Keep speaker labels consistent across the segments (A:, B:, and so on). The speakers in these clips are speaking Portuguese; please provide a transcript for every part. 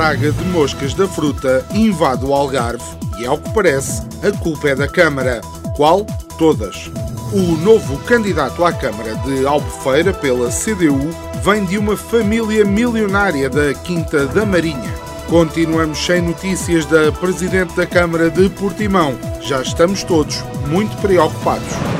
A: praga de moscas da fruta invade o Algarve e, ao que parece, a culpa é da Câmara. Qual? Todas. O novo candidato à Câmara de Albufeira pela CDU vem de uma família milionária da Quinta da Marinha. Continuamos sem notícias da Presidente da Câmara de Portimão. Já estamos todos muito preocupados.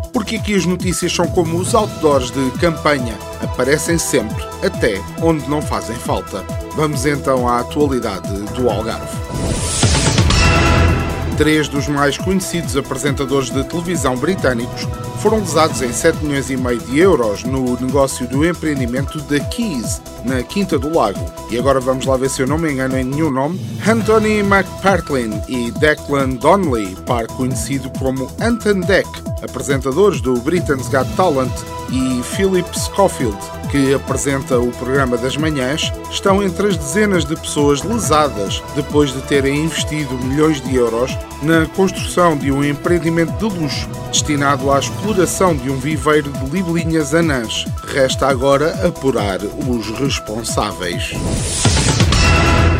A: porque aqui as notícias são como os outdoors de campanha, aparecem sempre, até onde não fazem falta. Vamos então à atualidade do Algarve. Três dos mais conhecidos apresentadores de televisão britânicos foram lesados em 7 milhões e meio de euros no negócio do empreendimento da Keys, na Quinta do Lago. E agora vamos lá ver se eu não me engano em nenhum nome. Anthony McPartlin e Declan Donnelly, par conhecido como Anton Deck, apresentadores do Britain's Got Talent, e Philip Schofield, que apresenta o programa das manhãs, estão entre as dezenas de pessoas lesadas depois de terem investido milhões de euros na construção de um empreendimento de luxo destinado à exploração de um viveiro de libelinhas anãs. Resta agora apurar os responsáveis.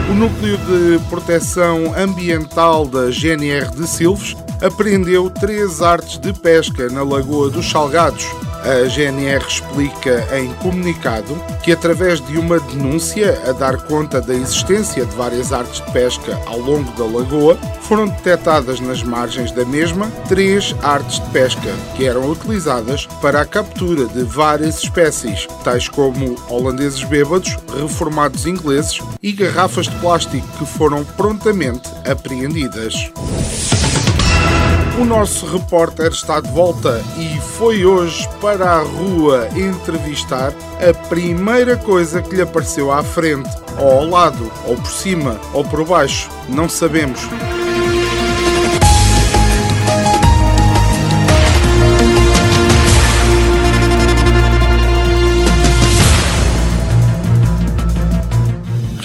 A: O Núcleo de Proteção Ambiental da GNR de Silves apreendeu três artes de pesca na Lagoa dos Salgados. A GNR explica em comunicado que, através de uma denúncia a dar conta da existência de várias artes de pesca ao longo da lagoa, foram detectadas nas margens da mesma três artes de pesca que eram utilizadas para a captura de várias espécies, tais como holandeses bêbados, reformados ingleses e garrafas de plástico que foram prontamente apreendidas. O nosso repórter está de volta e foi hoje para a rua entrevistar a primeira coisa que lhe apareceu à frente, ou ao lado, ou por cima, ou por baixo, não sabemos.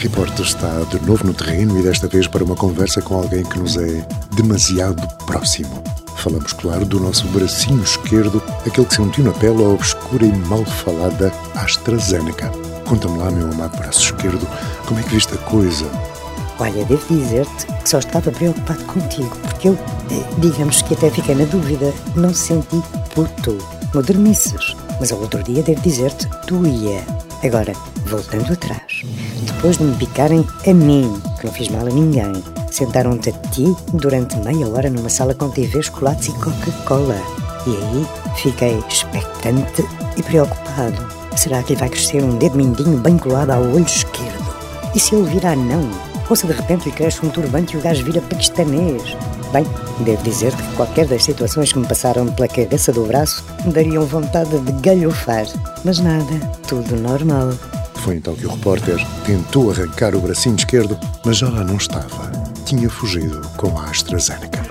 B: Repórter está de novo no terreno e desta vez para uma conversa com alguém que nos é demasiado próximo. Falamos, claro, do nosso bracinho esquerdo, aquele que sentiu na pele a obscura e mal falada AstraZeneca. Conta-me lá, meu amado braço esquerdo, como é que viste a coisa?
C: Olha, devo dizer-te que só estava preocupado contigo, porque eu, eh, digamos que até fiquei na dúvida, não senti puto, modernices. Mas ao outro dia devo dizer-te, doía. Agora, voltando atrás, depois de me picarem a mim, que não fiz mal a ninguém, sentaram-te a ti durante meia hora numa sala com TV, chocolates e Coca-Cola. E aí fiquei expectante e preocupado. Será que lhe vai crescer um dedo mindinho bem colado ao olho esquerdo? E se ele virar não? Ou se de repente lhe cresce um turbante e o gajo vira paquistanês? Bem, devo dizer que qualquer das situações que me passaram pela cabeça do braço me dariam vontade de galhofar. Mas nada, tudo normal.
B: Foi então que o repórter tentou arrancar o bracinho esquerdo, mas já lá não estava. Tinha fugido com a AstraZeneca.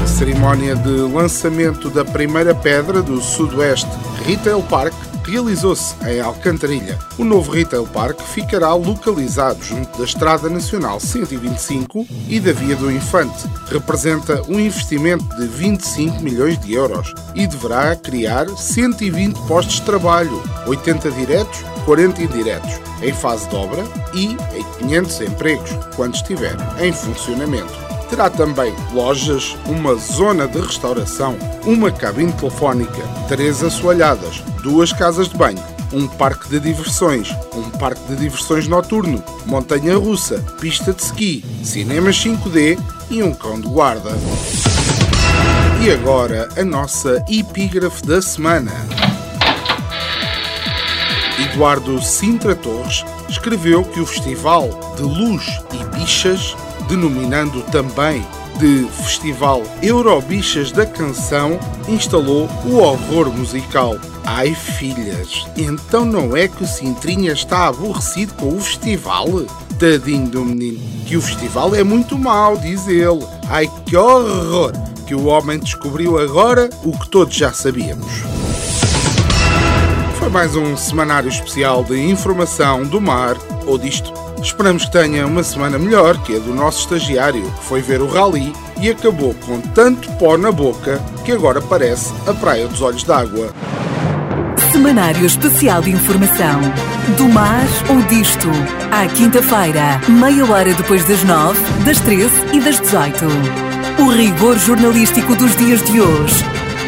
A: A cerimónia de lançamento da primeira pedra do Sudoeste Retail Park realizou-se em Alcantarilha. O novo Retail Park ficará localizado junto da Estrada Nacional 125 e da Via do Infante. Representa um investimento de 25 milhões de euros e deverá criar 120 postos de trabalho, 80 diretos, 40 indiretos. em fase de obra e em 500 empregos quando estiver em funcionamento. Terá também lojas, uma zona de restauração, uma cabine telefónica, três assoalhadas, duas casas de banho, um parque de diversões, um parque de diversões noturno, montanha russa, pista de ski, cinemas 5D e um cão de guarda. E agora a nossa epígrafe da semana. Eduardo Sintra Torres escreveu que o Festival de Luz e Bichas denominando também de Festival Eurobichas da Canção, instalou o horror musical. Ai filhas, então não é que o Cintrinha está aborrecido com o festival? Tadinho do menino, que o festival é muito mau, diz ele. Ai que horror! Que o homem descobriu agora o que todos já sabíamos. Mais um semanário especial de informação do mar ou disto Esperamos que tenha uma semana melhor que a do nosso estagiário, que foi ver o rally e acabou com tanto pó na boca que agora parece a Praia dos Olhos d'Água.
D: Semanário Especial de Informação. Do mar ou disto. À quinta-feira, meia hora depois das nove, das treze e das dezoito. O rigor jornalístico dos dias de hoje.